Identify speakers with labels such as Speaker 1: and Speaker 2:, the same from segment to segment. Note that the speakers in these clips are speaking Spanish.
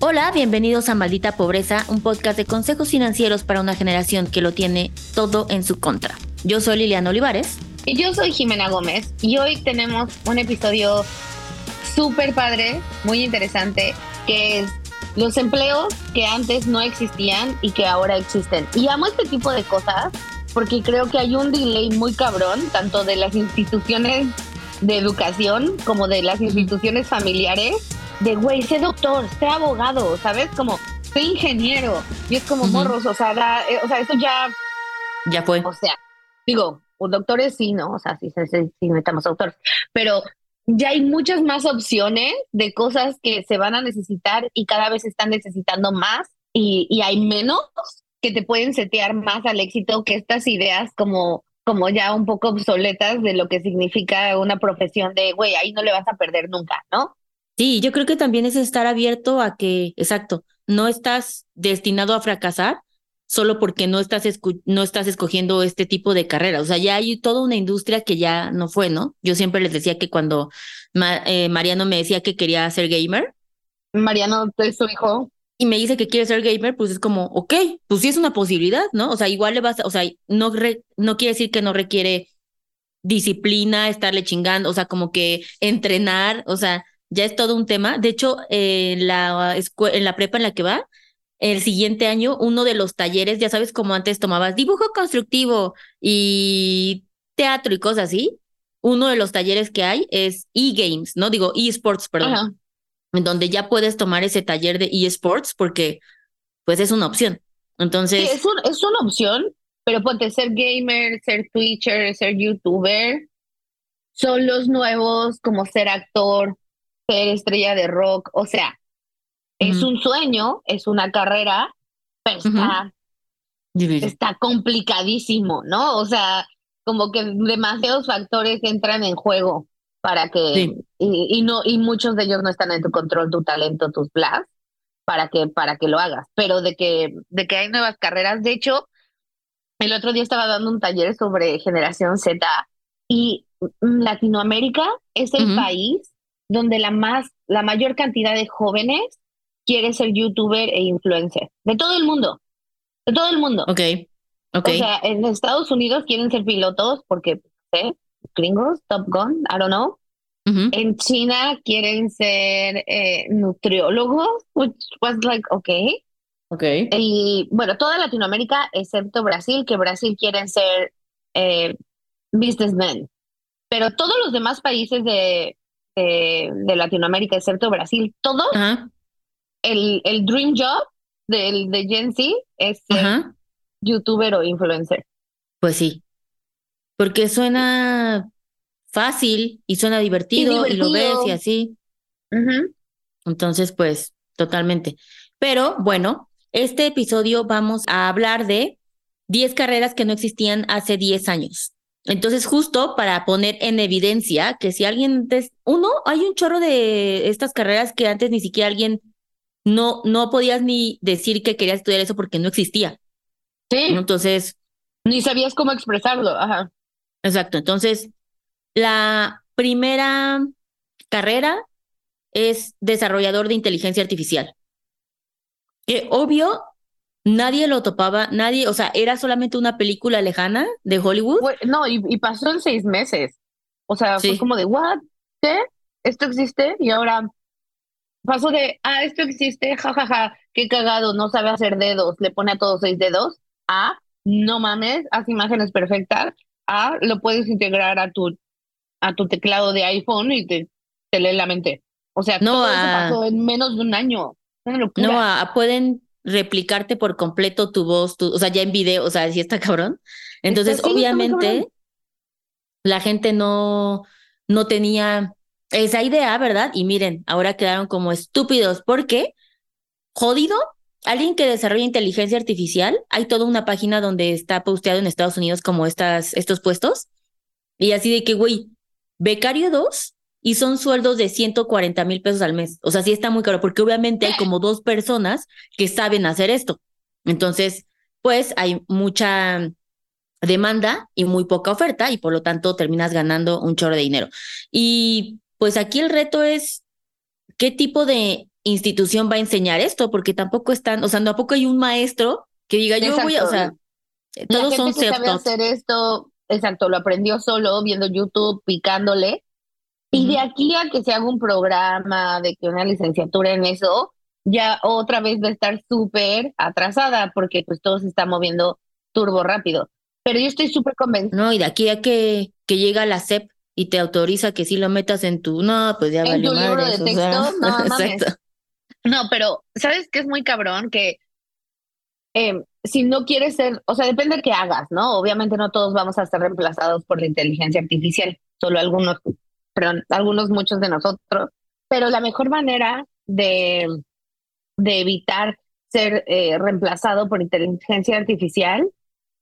Speaker 1: Hola, bienvenidos a Maldita Pobreza, un podcast de consejos financieros para una generación que lo tiene todo en su contra. Yo soy Liliana Olivares.
Speaker 2: Y yo soy Jimena Gómez. Y hoy tenemos un episodio súper padre, muy interesante, que es los empleos que antes no existían y que ahora existen. Y amo este tipo de cosas porque creo que hay un delay muy cabrón, tanto de las instituciones de educación como de las instituciones familiares de, güey, sé doctor, sé abogado, ¿sabes? Como, sé ingeniero. Y es como morros, o sea, eh, o sea, eso ya...
Speaker 1: Ya fue.
Speaker 2: O sea, digo, doctores sí, ¿no? O sea, sí, sí, sí, sí necesitamos doctores. Pero ya hay muchas más opciones de cosas que se van a necesitar y cada vez están necesitando más y, y hay menos que te pueden setear más al éxito que estas ideas como como ya un poco obsoletas de lo que significa una profesión de, güey, ahí no le vas a perder nunca, ¿no?
Speaker 1: Sí, yo creo que también es estar abierto a que, exacto, no estás destinado a fracasar solo porque no estás, no estás escogiendo este tipo de carrera. O sea, ya hay toda una industria que ya no fue, ¿no? Yo siempre les decía que cuando eh, Mariano me decía que quería ser gamer.
Speaker 2: Mariano es su hijo.
Speaker 1: Y me dice que quiere ser gamer, pues es como, ok, pues sí es una posibilidad, ¿no? O sea, igual le vas, o sea, no, no quiere decir que no requiere disciplina, estarle chingando, o sea, como que entrenar, o sea, ya es todo un tema. De hecho, en, la en la prepa en la que va, el siguiente año, uno de los talleres, ya sabes, como antes tomabas dibujo constructivo y teatro y cosas así, uno de los talleres que hay es e-games, ¿no? Digo, e-sports, perdón. En donde ya puedes tomar ese taller de e-sports porque, pues, es una opción. Entonces.
Speaker 2: Sí, es, es una opción, pero ponte ser gamer, ser Twitcher, ser YouTuber, son los nuevos como ser actor, ser estrella de rock, o sea, es un sueño, es una carrera, pero está, está complicadísimo, ¿no? O sea, como que demasiados factores entran en juego para que y, no y muchos de ellos no están en tu control, tu talento, tus blas para que para que lo hagas, pero de que de que hay nuevas carreras, de hecho, el otro día estaba dando un taller sobre generación Z y Latinoamérica es el país donde la más, la mayor cantidad de jóvenes quiere ser youtuber e influencer. De todo el mundo. De todo el mundo.
Speaker 1: Ok. Okay.
Speaker 2: O sea, en Estados Unidos quieren ser pilotos porque, ¿eh? Gringos, Top Gun, I don't know. En China quieren ser eh, nutriólogos, which was like, okay.
Speaker 1: Okay.
Speaker 2: Y bueno, toda Latinoamérica, excepto Brasil, que Brasil quieren ser eh, businessmen. Pero todos los demás países de, de, Latinoamérica, excepto Brasil, todos, el, el dream job del, de Gen Z es ser youtuber o influencer.
Speaker 1: Pues sí, porque suena fácil y suena divertido y, lo ves y así. Entonces, pues, totalmente. Pero bueno, este episodio vamos a hablar de 10 carreras que no existían hace 10 años. Entonces, justo para poner en evidencia que si alguien, uno, hay un chorro de estas carreras que antes ni siquiera alguien no, no podías ni decir que querías estudiar eso porque no existía.
Speaker 2: Sí.
Speaker 1: Entonces.
Speaker 2: Ni sabías cómo expresarlo, ajá.
Speaker 1: Exacto. Entonces, la primera carrera es desarrollador de inteligencia artificial. Que obvio, Nadie lo topaba, nadie, o sea, era solamente una película lejana de Hollywood.
Speaker 2: No, y, pasó en seis meses. O sea, fue como de, ¿what? ¿Qué? ¿Esto existe? Y ahora pasó de, ah, esto existe, jajaja, ja, ja, qué cagado, no sabe hacer dedos, le pone a todos seis dedos, a, no mames, hace imágenes perfectas, a, lo puedes integrar a tu, a tu teclado de iPhone y te, te lee la mente. O sea, no, todo eso pasó en menos de un año.
Speaker 1: No, a, pueden replicarte por completo tu voz, tu, o sea, ya en video, o sea, si está cabrón. Entonces, obviamente, la gente no, no tenía esa idea, ¿verdad? Y miren, ahora quedaron como estúpidos porque, jodido, alguien que desarrolla inteligencia artificial, hay toda una página donde está posteado en Estados Unidos como estas, estos puestos. Y así de que, güey, becario 2 y son sueldos de 140 mil pesos al mes. O sea, sí está muy caro porque obviamente hay como dos personas que saben hacer esto. Entonces, pues hay mucha demanda y muy poca oferta y por lo tanto terminas ganando un chorro de dinero. Y pues aquí el reto es qué tipo de institución va a enseñar esto, porque tampoco están, o sea, tampoco hay un maestro que diga yo voy a, o sea, todos son
Speaker 2: que sabe hacer esto, exacto, lo aprendió solo viendo YouTube, picándole. Y de aquí a que se haga un programa, de que una licenciatura en eso, ya otra vez va a estar súper atrasada porque pues todo se está moviendo turbo rápido. Pero yo estoy súper convencida.
Speaker 1: No, y de aquí a que, que llega la SEP y te autoriza que si lo metas en tu, no, pues ya
Speaker 2: ¿En tu libro de texto? no, Exacto. No, pero ¿sabes qué es muy cabrón? Que eh, si no quieres ser, o sea, depende de qué hagas, ¿no? Obviamente no todos vamos a ser reemplazados por la inteligencia artificial, solo algunos, perdón, algunos muchos de nosotros, pero la mejor manera de, de evitar ser eh, reemplazado por inteligencia artificial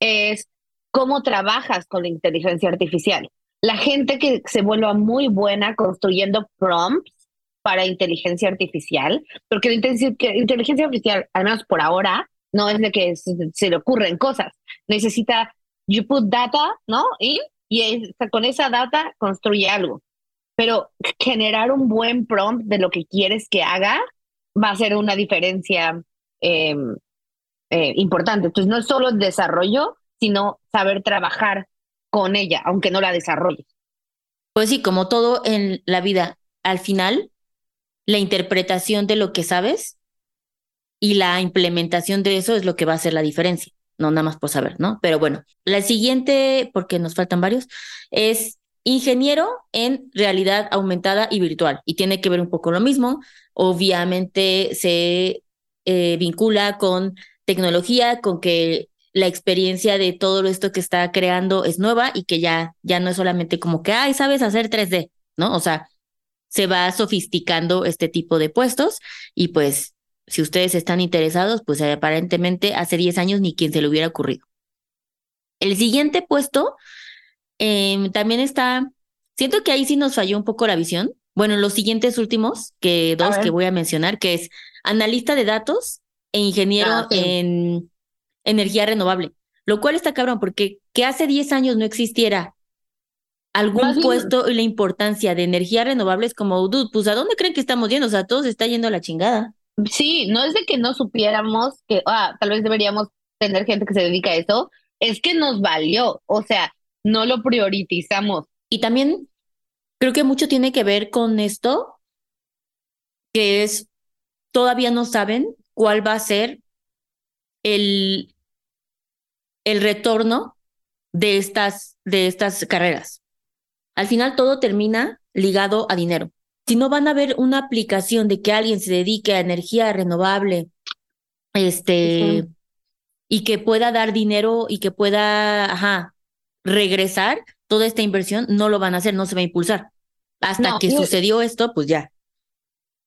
Speaker 2: es cómo trabajas con la inteligencia artificial la gente que se vuelva muy buena construyendo prompts para inteligencia artificial, porque la inteligencia artificial, al menos por ahora, no es de que se, le ocurren cosas. Necesita, you put data, ¿no? Y, y con esa data construye algo. Pero generar un buen prompt de lo que quieres que haga va a ser una diferencia em, eh, importante. Entonces, no es solo el desarrollo, sino saber trabajar con ella, aunque no la desarrolles.
Speaker 1: Pues sí, como todo en la vida, al final, la interpretación de lo que sabes y la implementación de eso es lo que va a hacer la diferencia, no nada más por saber, ¿no? Pero bueno, la siguiente, porque nos faltan varios, es ingeniero en realidad aumentada y virtual, y tiene que ver un poco lo mismo, obviamente se eh, vincula con tecnología, con que la experiencia de todo esto que está creando es nueva y que ya, ya no es solamente como que, ay, sabes hacer 3D, ¿no? O sea, se va sofisticando este tipo de puestos y pues si ustedes están interesados, pues aparentemente hace 10 años ni quien se le hubiera ocurrido. El siguiente puesto em, también está, siento que ahí sí nos falló un poco la visión. Bueno, los siguientes últimos, que dos que voy a mencionar, que es analista de datos e ingeniero ah, en energía renovable, lo cual está cabrón porque que hace 10 años no existiera algún puesto y la importancia de energía renovable es como, dude, pues ¿a dónde creen que estamos yendo? O sea, todo se está yendo a la chingada.
Speaker 2: Sí, no es de que no supiéramos que, ah, tal vez deberíamos tener gente que se dedica a eso, es que nos valió, o sea, no lo priorizamos.
Speaker 1: Y también creo que mucho tiene que ver con esto, que es, todavía no saben cuál va a ser el, el retorno de estas, de estas carreras. Al final todo termina ligado a dinero. Si no van a ver una aplicación de que alguien se dedique a energía renovable, este, y que pueda dar dinero y que pueda, ajá, regresar toda esta inversión, no lo van a hacer, no se va a impulsar. Hasta que sucedió esto, pues ya.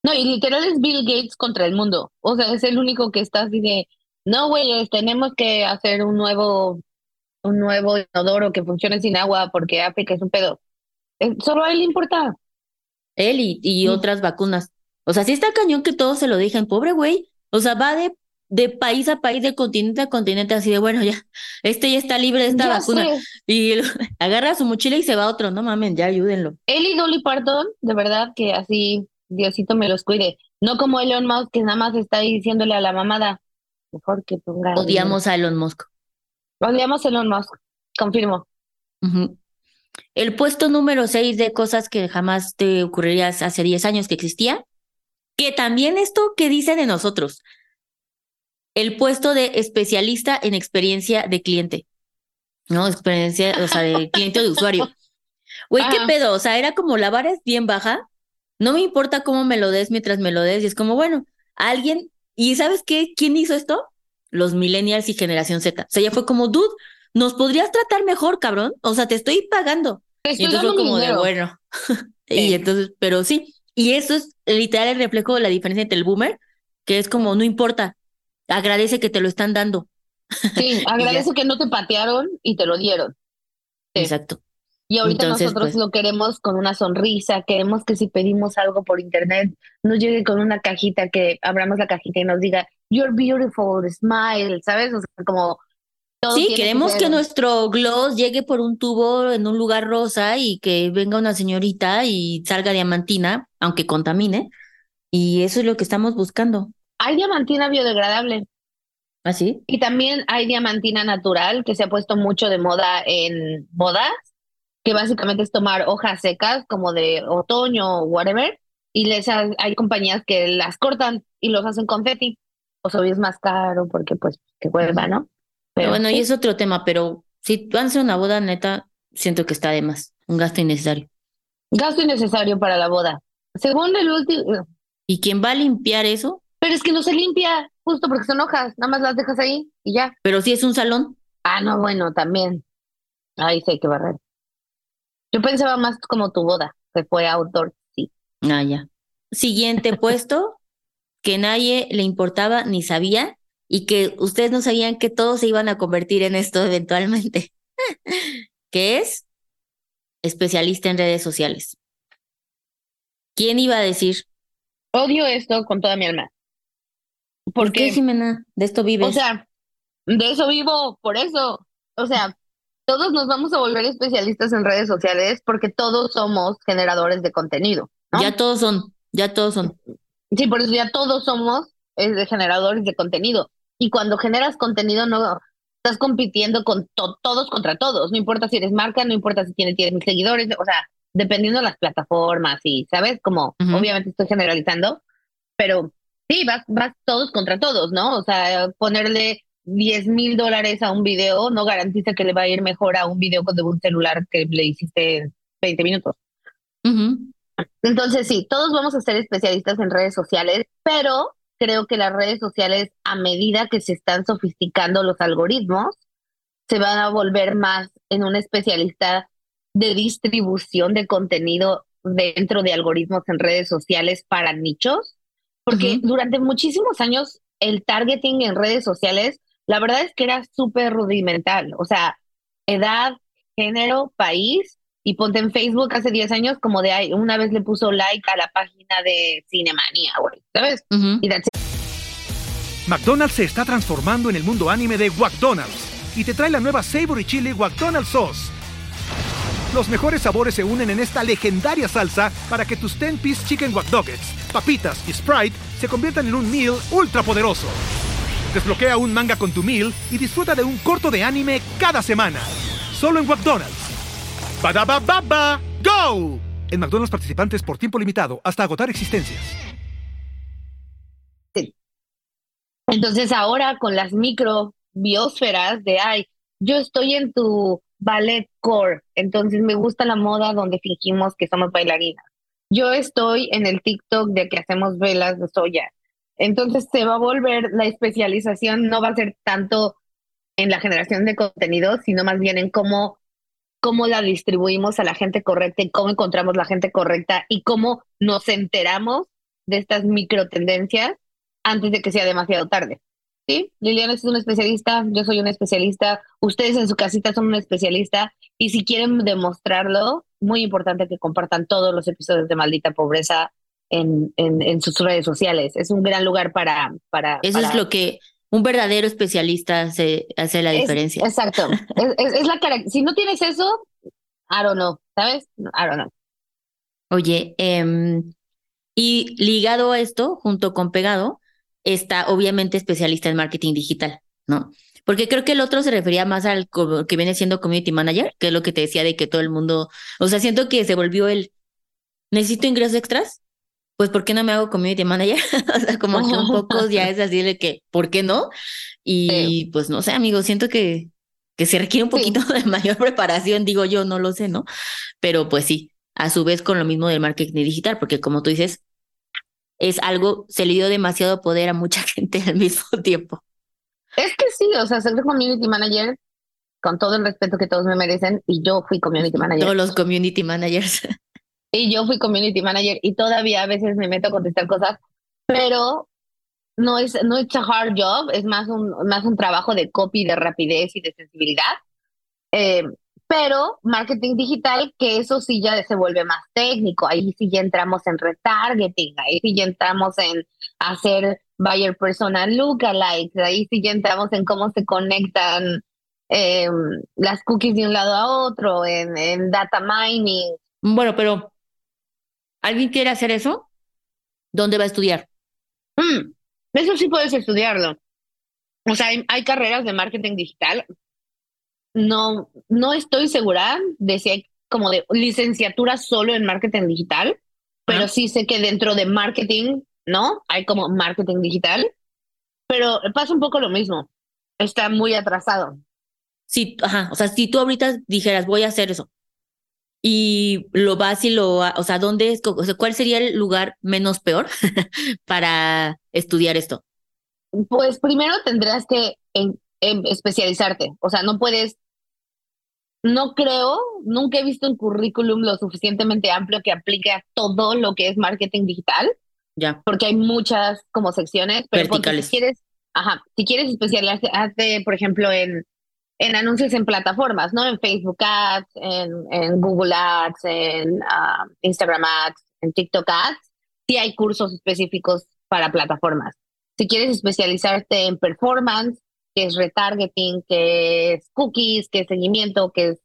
Speaker 2: No, y literal es Bill Gates contra el mundo. O sea, es el único que está así de, no, güey, tenemos que hacer un nuevo, un nuevo inodoro que funcione sin agua porque África es un pedo. Eh, solo a él le importa.
Speaker 1: Él y, otras vacunas. O sea, sí está cañón que todos se lo dejen, pobre güey. O sea, va de, de país a país, de continente a continente, así de bueno, ya, este ya está libre de esta vacuna. Y agarra su mochila y se va a otro, no mamen, ya ayúdenlo.
Speaker 2: Él y Dolly Parton, de verdad que así, Diosito me los cuide. No como Elon Musk, que nada más está ahí diciéndole a la mamada, mejor que ponga.
Speaker 1: Odiamos a Elon Musk.
Speaker 2: Odiamos a Elon Musk, confirmo.
Speaker 1: El puesto número 6 de cosas que jamás te ocurrirías hace 10 años que existía, que también esto que dice de nosotros, el puesto de especialista en experiencia de cliente, ¿no? Experiencia, o sea, de cliente o de usuario. Güey, ¿qué pedo? O sea, era como la vara es bien baja, no me importa cómo me lo des mientras me lo des, y es como, bueno, alguien, ¿y sabes qué? ¿Quién hizo esto? Los millennials y generación Z. O sea, ya fue como, dude, ¿nos podrías tratar mejor, cabrón? O sea, te estoy pagando. y entonces fue como de, bueno. y entonces, pero sí, y eso es literal el reflejo de la diferencia entre el boomer, que es como, no importa, agradece que te lo están dando.
Speaker 2: Sí, agradece que no te patearon y te lo dieron.
Speaker 1: Exacto.
Speaker 2: Y ahorita nosotros pues lo queremos con una sonrisa, queremos que si pedimos algo por internet nos llegue con una cajita, que abramos la cajita y nos diga, you're beautiful, smile, ¿sabes? O sea, como...
Speaker 1: sí, queremos que, que, nuestro gloss llegue por un tubo en un lugar rosa y que venga una señorita y salga diamantina, aunque contamine. Y eso es lo que estamos buscando.
Speaker 2: Hay diamantina biodegradable.
Speaker 1: ¿Ah, sí?
Speaker 2: Y también hay diamantina natural que se ha puesto mucho de moda en bodas, que básicamente es tomar hojas secas como de otoño o whatever, y les hay compañías que las cortan y los hacen confeti. O sea, hoy es más caro porque pues que vuelva, ¿no?
Speaker 1: Pero, bueno, y es otro tema, pero si van a hacer una boda neta, siento que está de más, un gasto innecesario.
Speaker 2: Gasto innecesario para la boda. Según el último...
Speaker 1: ¿Y quién va a limpiar eso?
Speaker 2: Pero es que no se limpia, justo porque son hojas, nada más las dejas ahí y ya.
Speaker 1: Pero si es un salón.
Speaker 2: Ah, no, bueno, también. Ahí sí hay que barrer. Yo pensaba más como tu boda, que fue outdoor, sí.
Speaker 1: Ah, ya. Siguiente puesto, que nadie le importaba ni sabía y que ustedes no sabían que todos se iban a convertir en esto eventualmente, que es especialista en redes sociales. ¿Quién iba a decir?
Speaker 2: Odio esto con toda mi alma.
Speaker 1: ¿Por qué, Jimena? De esto vives.
Speaker 2: O sea, de eso vivo, por eso. O sea, todos nos vamos a volver especialistas en redes sociales porque todos somos generadores de contenido.
Speaker 1: Ya todos son, ya todos son.
Speaker 2: Sí, por eso ya todos somos eh, generadores de contenido. Y cuando generas contenido, no estás compitiendo con todos contra todos. No importa si eres marca, no importa si tienes, tienes seguidores, o sea, dependiendo de las plataformas y, ¿sabes? Como, obviamente estoy generalizando, pero sí, vas, vas todos contra todos, ¿no? O sea, ponerle 10 mil dólares a un video no garantiza que le va a ir mejor a un video con de un celular que le hiciste 20 minutos. Entonces, sí, todos vamos a ser especialistas en redes sociales, pero creo que las redes sociales, a medida que se están sofisticando los algoritmos, se van a volver más en un especialista de distribución de contenido dentro de algoritmos en redes sociales para nichos, porque durante muchísimos años el targeting en redes sociales, la verdad es que era súper rudimental, o sea, edad, género, país, y ponte en Facebook hace 10 años como de ahí, una vez le puso like a la página de Cinemanía, güey, ¿sabes?
Speaker 3: McDonald's se está transformando en el mundo anime de McDonald's y te trae la nueva Savory Chili McDonald's Sauce los mejores sabores se unen en esta legendaria salsa para que tus 10-piece chicken wack papitas y Sprite se conviertan en un meal ultra poderoso. Desbloquea un manga con tu meal y disfruta de un corto de anime cada semana. Solo en McDonald's. Ba go! En McDonald's participantes por tiempo limitado hasta agotar existencias.
Speaker 2: Entonces ahora con las micro biosferas de ay, yo estoy en tu ballet core, entonces me gusta la moda donde fingimos que somos bailarinas. Yo estoy en el TikTok de que hacemos velas de soya. Entonces se va a volver, la especialización no va a ser tanto en la generación de contenido, sino más bien en cómo, cómo la distribuimos a la gente correcta y cómo encontramos la gente correcta y cómo nos enteramos de estas micro tendencias antes de que sea demasiado tarde. Sí, Liliana es una especialista, yo soy una especialista, ustedes en su casita son una especialista y si quieren demostrarlo, muy importante que compartan todos los episodios de Maldita Pobreza en, en, sus redes sociales. Es un gran lugar para... para
Speaker 1: Eso es lo que un verdadero especialista hace, hace la diferencia.
Speaker 2: Exacto. es, la cara. Si no tienes eso, I don't know, ¿sabes? I don't know.
Speaker 1: Oye, em, y ligado a esto, junto con pegado, está obviamente especialista en marketing digital, ¿no? Porque creo que el otro se refería más al que viene siendo community manager, que es lo que te decía de que todo el mundo, o sea, siento que se volvió el, necesito ingresos extras, pues ¿por qué no me hago community manager? o sea, como que un poco ya es así de que, ¿por qué no? Y pues no sé, amigo, siento que, que se requiere un poquito de mayor preparación, digo yo, no lo sé, ¿no? Pero pues sí, a su vez con lo mismo del marketing digital, porque como tú dices, es algo, se le dio demasiado poder a mucha gente al mismo tiempo.
Speaker 2: Es que sí, o sea, ser community manager, con todo el respeto que todos me merecen, y yo fui community manager.
Speaker 1: Todos los community managers.
Speaker 2: Y yo fui community manager y todavía a veces me meto a contestar cosas, pero no es, no es a hard job, es más un, más un trabajo de copy, de rapidez y de sensibilidad. Eh, pero marketing digital, que eso sí ya se vuelve más técnico, ahí sí ya entramos en retargeting, ahí sí ya entramos en hacer buyer persona lookalikes, ahí sí ya entramos en cómo se conectan em, las cookies de un lado a otro, en, en data mining.
Speaker 1: Bueno, pero ¿alguien quiere hacer eso? ¿Dónde va a estudiar?
Speaker 2: Mm, eso sí puedes estudiarlo. O sea, hay, carreras de marketing digital. No, no estoy segura de si hay como de licenciatura solo en marketing digital, pero sí sé que dentro de marketing ¿no? Hay como marketing digital, pero pasa un poco lo mismo. Está muy atrasado.
Speaker 1: Sí, ajá, o sea, si tú ahorita dijeras, voy a hacer eso, y lo vas y lo, o sea, ¿dónde es, o sea, cuál sería el lugar menos peor para estudiar esto?
Speaker 2: Pues primero tendrás que especializarte, o sea, no puedes, no creo, nunca he visto un currículum lo suficientemente amplio que aplique a todo lo que es marketing digital. Porque hay muchas como secciones. Pero
Speaker 1: Verticales.
Speaker 2: Si quieres, ajá, si quieres especializarte, por ejemplo, en, en anuncios en plataformas, ¿no? En Facebook Ads, en, en Google Ads, en ah, Instagram Ads, en TikTok Ads, sí hay cursos específicos para plataformas. Si quieres especializarte en performance, que es retargeting, que es cookies, que es seguimiento, que es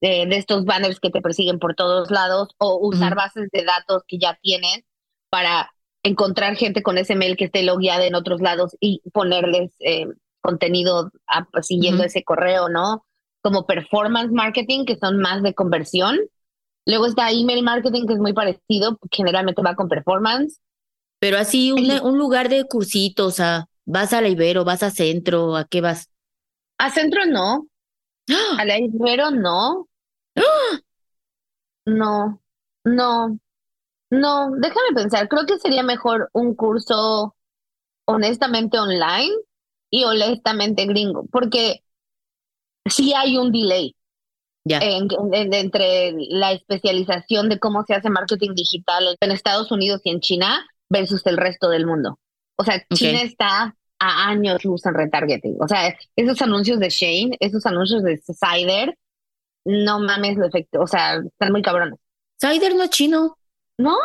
Speaker 2: de, estos banners que te persiguen por todos lados, o usar bases de datos que ya tienes para encontrar gente con ese mail que esté logueada en otros lados y ponerles eh, contenido siguiendo ese correo, ¿no? Como performance marketing, que son más de conversión. Luego está email marketing, que es muy parecido, generalmente va con performance.
Speaker 1: Pero así, un, un lugar de cursitos, o sea, vas a la Ibero, vas a Centro, ¿a qué vas?
Speaker 2: A Centro no. ¡Ah! A la Ibero no. ¡Ah! No, no. No, déjame pensar, creo que sería mejor un curso honestamente online y honestamente gringo, porque sí hay un delay entre la especialización de cómo se hace marketing digital en Estados Unidos y en China versus el resto del mundo. O sea, China está a años luz en retargeting. O sea, esos anuncios de Shane, esos anuncios de Cider, no mames lo efecto, o sea, están muy cabrones.
Speaker 1: Cider no es chino.
Speaker 2: ¿No?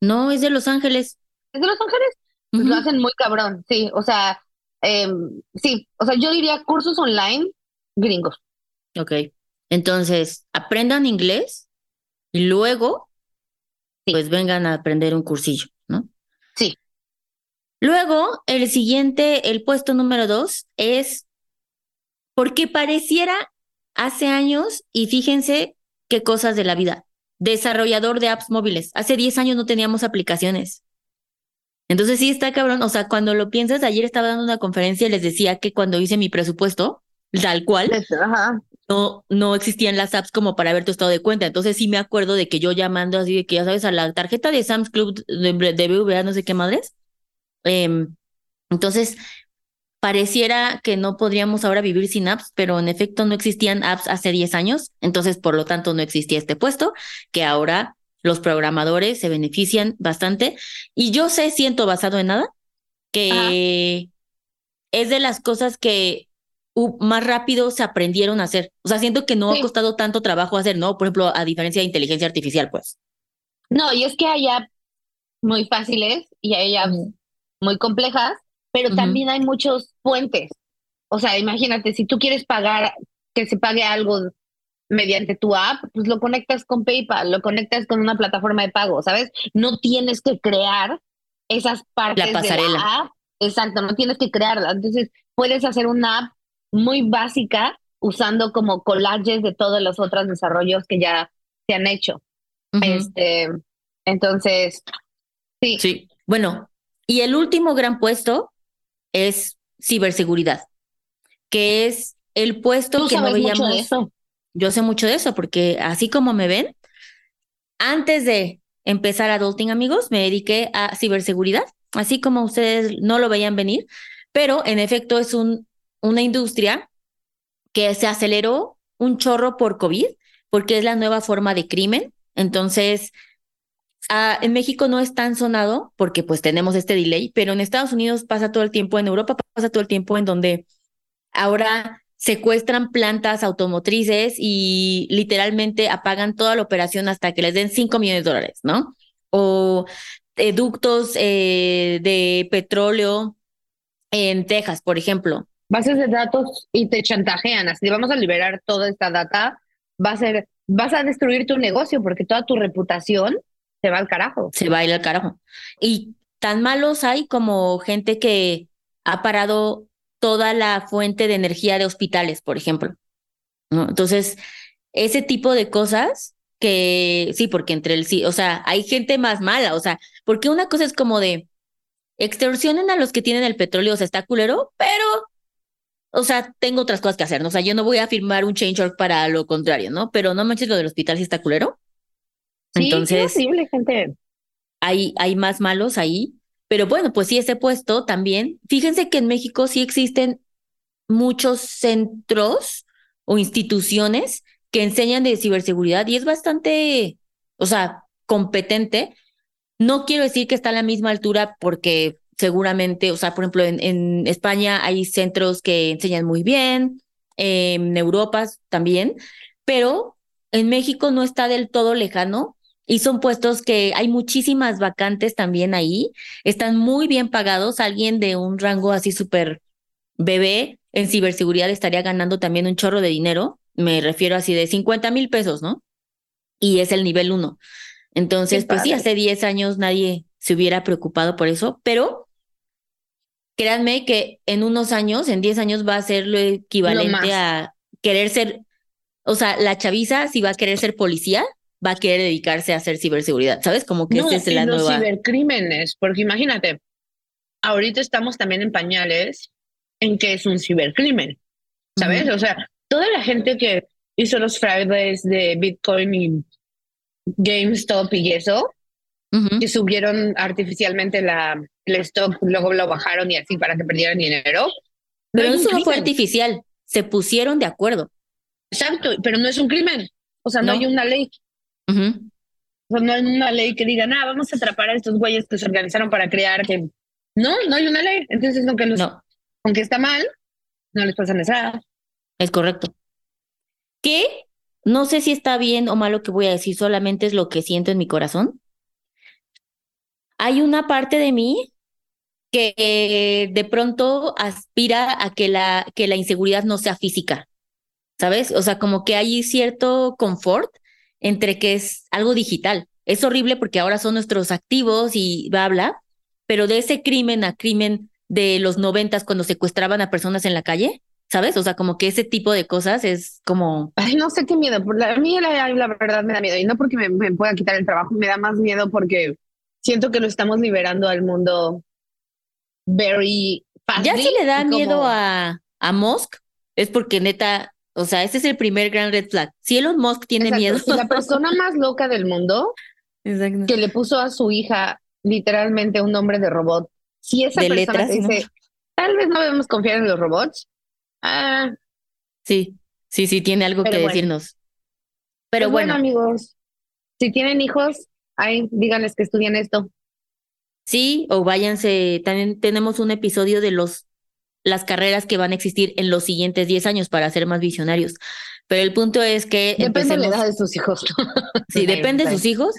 Speaker 1: No, es de Los Ángeles.
Speaker 2: ¿Es de Los Ángeles? Pues lo hacen muy cabrón, sí. O sea, em, sí. O sea, yo diría cursos online gringos.
Speaker 1: Ok. Entonces, aprendan inglés y luego, pues vengan a aprender un cursillo, ¿no?
Speaker 2: Sí.
Speaker 1: Luego, el siguiente, el puesto número dos es porque pareciera hace años, y fíjense qué cosas de la vida desarrollador de apps móviles. Hace 10 años no teníamos aplicaciones. Entonces sí está cabrón, o sea, cuando lo piensas, ayer estaba dando una conferencia y les decía que cuando hice mi presupuesto, tal cual, no, no existían las apps como para ver tu estado de cuenta. Entonces sí me acuerdo de que yo llamando así de que ya sabes a la tarjeta de Sam's Club de, de BVA, no sé qué madres. Em, entonces, pareciera que no podríamos ahora vivir sin apps, pero en efecto no existían apps hace 10 años, entonces por lo tanto no existía este puesto, que ahora los programadores se benefician bastante. Y yo sé, siento basado en nada, que es de las cosas que más rápido se aprendieron a hacer. O sea, siento que no ha costado tanto trabajo hacer, ¿no? Por ejemplo, a diferencia de inteligencia artificial, pues.
Speaker 2: No, y es que hay apps muy fáciles y hay apps muy complejas pero también hay muchos puentes. O sea, imagínate, si tú quieres pagar, que se pague algo mediante tu app, pues lo conectas con PayPal, lo conectas con una plataforma de pago, ¿sabes? No tienes que crear esas partes
Speaker 1: la pasarela.
Speaker 2: de la app. Exacto, no tienes que crearla. Entonces, puedes hacer una app muy básica, usando como collages de todos los otros desarrollos que ya se han hecho. Este, entonces, sí.
Speaker 1: Sí. Bueno, y el último gran puesto es ciberseguridad, que es el puesto que no veíamos. eso? Yo sé mucho de eso, porque así como me ven, antes de empezar Adulting, amigos, me dediqué a ciberseguridad, así como ustedes no lo veían venir, pero en efecto es un, una industria que se aceleró un chorro por COVID, porque es la nueva forma de crimen. Entonces, ah, en México no es tan sonado porque pues tenemos este delay, pero en Estados Unidos pasa todo el tiempo, en Europa pasa todo el tiempo en donde ahora secuestran plantas automotrices y literalmente apagan toda la operación hasta que les den 5 millones de dólares, ¿no? O eh, ductos eh, de petróleo en Texas, por ejemplo.
Speaker 2: Bases de datos y te chantajean, así vamos a liberar toda esta data, va a ser, vas a destruir tu negocio porque toda tu reputación se va al carajo.
Speaker 1: Se va a ir al carajo. Y tan malos hay como gente que ha parado toda la fuente de energía de hospitales, por ejemplo. Entonces, ese tipo de cosas que sí, porque entre el sí, o sea, hay gente más mala, o sea, porque una cosa es como de extorsionen a los que tienen el petróleo, o sea, está culero, pero, o sea, tengo otras cosas que hacer, ¿no? o sea, yo no voy a firmar un change org para lo contrario, ¿no? Pero no manches lo del hospital si está culero.
Speaker 2: Sí, Entonces, es gente.
Speaker 1: Hay, hay más malos ahí pero bueno, pues sí, ese puesto también. Fíjense que en México sí existen muchos centros o instituciones que enseñan de ciberseguridad y es bastante, o sea, competente. No quiero decir que está a la misma altura porque seguramente, o sea, por ejemplo, en, España hay centros que enseñan muy bien, en Europa también, pero en México no está del todo lejano y son puestos que hay muchísimas vacantes también ahí, están muy bien pagados, alguien de un rango así súper bebé en ciberseguridad estaría ganando también un chorro de dinero, me refiero así de 50 mil pesos, ¿no? Y es el nivel uno. Entonces, pues sí, hace 10 años nadie se hubiera preocupado por eso, pero créanme que en unos años, en 10 años va a ser lo equivalente a querer ser, o sea, la chaviza si va a querer ser policía, va a querer dedicarse a hacer ciberseguridad, ¿sabes? Como que
Speaker 2: no,
Speaker 1: es la
Speaker 2: los
Speaker 1: nueva.
Speaker 2: cibercrímenes, porque imagínate, ahorita estamos también en pañales en que es un cibercrimen, ¿sabes? O sea, toda la gente que hizo los fraudes de Bitcoin y GameStop y eso, que subieron artificialmente la, el stock, luego lo bajaron y así para que perdieran dinero.
Speaker 1: Pero eso no fue artificial, se pusieron de acuerdo.
Speaker 2: Exacto, pero no es un crimen. O sea, no hay una ley no hay una ley que diga, nada, vamos a atrapar a estos güeyes que se organizaron para crear que. No, no hay una ley. Entonces, aunque, los, aunque está mal, no les pasa nada.
Speaker 1: Es correcto. Que no sé si está bien o mal lo que voy a decir, solamente es lo que siento en mi corazón. Hay una parte de mí que de pronto aspira a que la, que la inseguridad no sea física, ¿sabes? O sea, como que hay cierto confort entre que es algo digital. Es horrible porque ahora son nuestros activos y bla, bla, pero de ese crimen a crimen de los noventas cuando secuestraban a personas en la calle, ¿sabes? O sea, como que ese tipo de cosas es como...
Speaker 2: Ay, no sé qué miedo. A mí la, la, verdad me da miedo. Y no porque me, pueda quitar el trabajo, me da más miedo porque siento que lo estamos liberando al mundo very fast.
Speaker 1: Ya si le da miedo a, a Musk, es porque neta o sea, ese es el primer gran red flag. Si Elon Musk tiene miedo.
Speaker 2: la persona más loca del mundo que le puso a su hija literalmente un nombre de robot. Si esa persona dice, tal vez no debemos confiar en los robots. Ah.
Speaker 1: Sí, sí, sí, tiene algo que decirnos. Pero pues bueno.
Speaker 2: amigos, si tienen hijos, ahí díganles que estudien esto.
Speaker 1: Sí, o váyanse. También tenemos un episodio de los las carreras que van a existir en los siguientes 10 años para ser más visionarios. Pero el punto es que...
Speaker 2: Depende de la edad de sus hijos.
Speaker 1: sí, depende de sus hijos.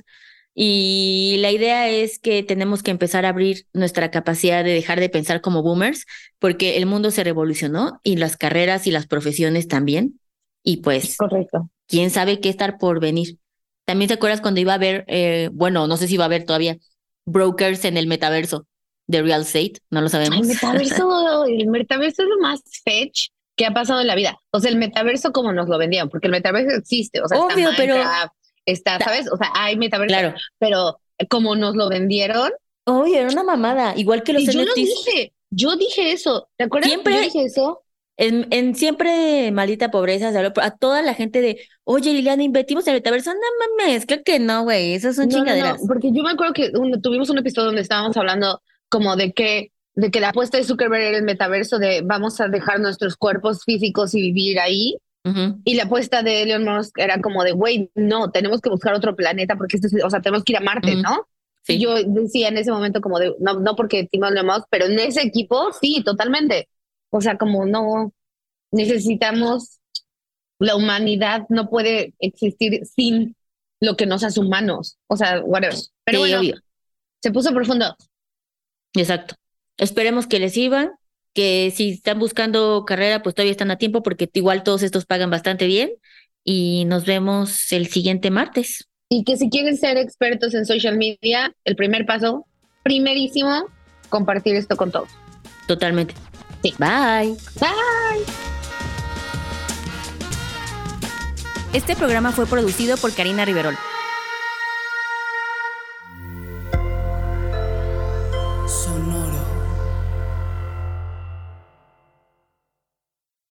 Speaker 1: Y la idea es que tenemos que empezar a abrir nuestra capacidad de dejar de pensar como boomers, porque el mundo se revolucionó y las carreras y las profesiones también. Y pues,
Speaker 2: correcto.
Speaker 1: ¿Quién sabe qué estar por venir? También te acuerdas cuando iba a haber, eh, bueno, no sé si va a haber todavía, brokers en el metaverso de real estate, no lo sabemos.
Speaker 2: El metaverso, el metaverso es lo más fetch. ¿qué ha pasado en la vida? O sea, el metaverso como nos lo vendían, porque el metaverso existe, o sea,
Speaker 1: Obvio,
Speaker 2: está
Speaker 1: pero-
Speaker 2: está, ¿sabes? O sea, hay metaverso,
Speaker 1: Claro.
Speaker 2: pero como nos lo vendieron,
Speaker 1: Oye, era una mamada, igual que los
Speaker 2: y yo lo dije, yo dije eso, ¿te acuerdas?
Speaker 1: Siempre-
Speaker 2: Yo dije eso.
Speaker 1: En, en siempre maldita pobreza a toda la gente de, oye Liliana, invertimos en el metaverso. No mames, creo que no, güey, esas son
Speaker 2: No, no, no,
Speaker 1: chingaderas.
Speaker 2: porque yo me acuerdo que un- tuvimos un episodio donde estábamos hablando como de que de que la apuesta de Zuckerberg era el metaverso de vamos a dejar nuestros cuerpos físicos y vivir ahí
Speaker 1: Ujú.
Speaker 2: y la apuesta de Elon Musk era como de güey no tenemos que buscar otro planeta porque este es- o sea tenemos que ir a Marte
Speaker 1: Ujú.
Speaker 2: no
Speaker 1: Sí.
Speaker 2: yo decía en ese momento como de no no porque Tim Elon Musk pero en ese equipo sí totalmente o sea como no necesitamos la humanidad no puede existir sin lo que nos hace humanos o sea whatever pero
Speaker 1: Sí,
Speaker 2: bueno
Speaker 1: obvio.
Speaker 2: se puso profundo
Speaker 1: Exacto. Esperemos que les sirvan, que si están buscando carrera, pues todavía están a tiempo porque igual todos estos pagan bastante bien y nos vemos el siguiente martes.
Speaker 2: y que si quieren ser expertos en social media el primer paso primerísimo compartir esto con todos
Speaker 1: Totalmente.
Speaker 2: Sí.
Speaker 1: Bye.
Speaker 2: bye
Speaker 4: Este programa fue producido por Karina Riverol.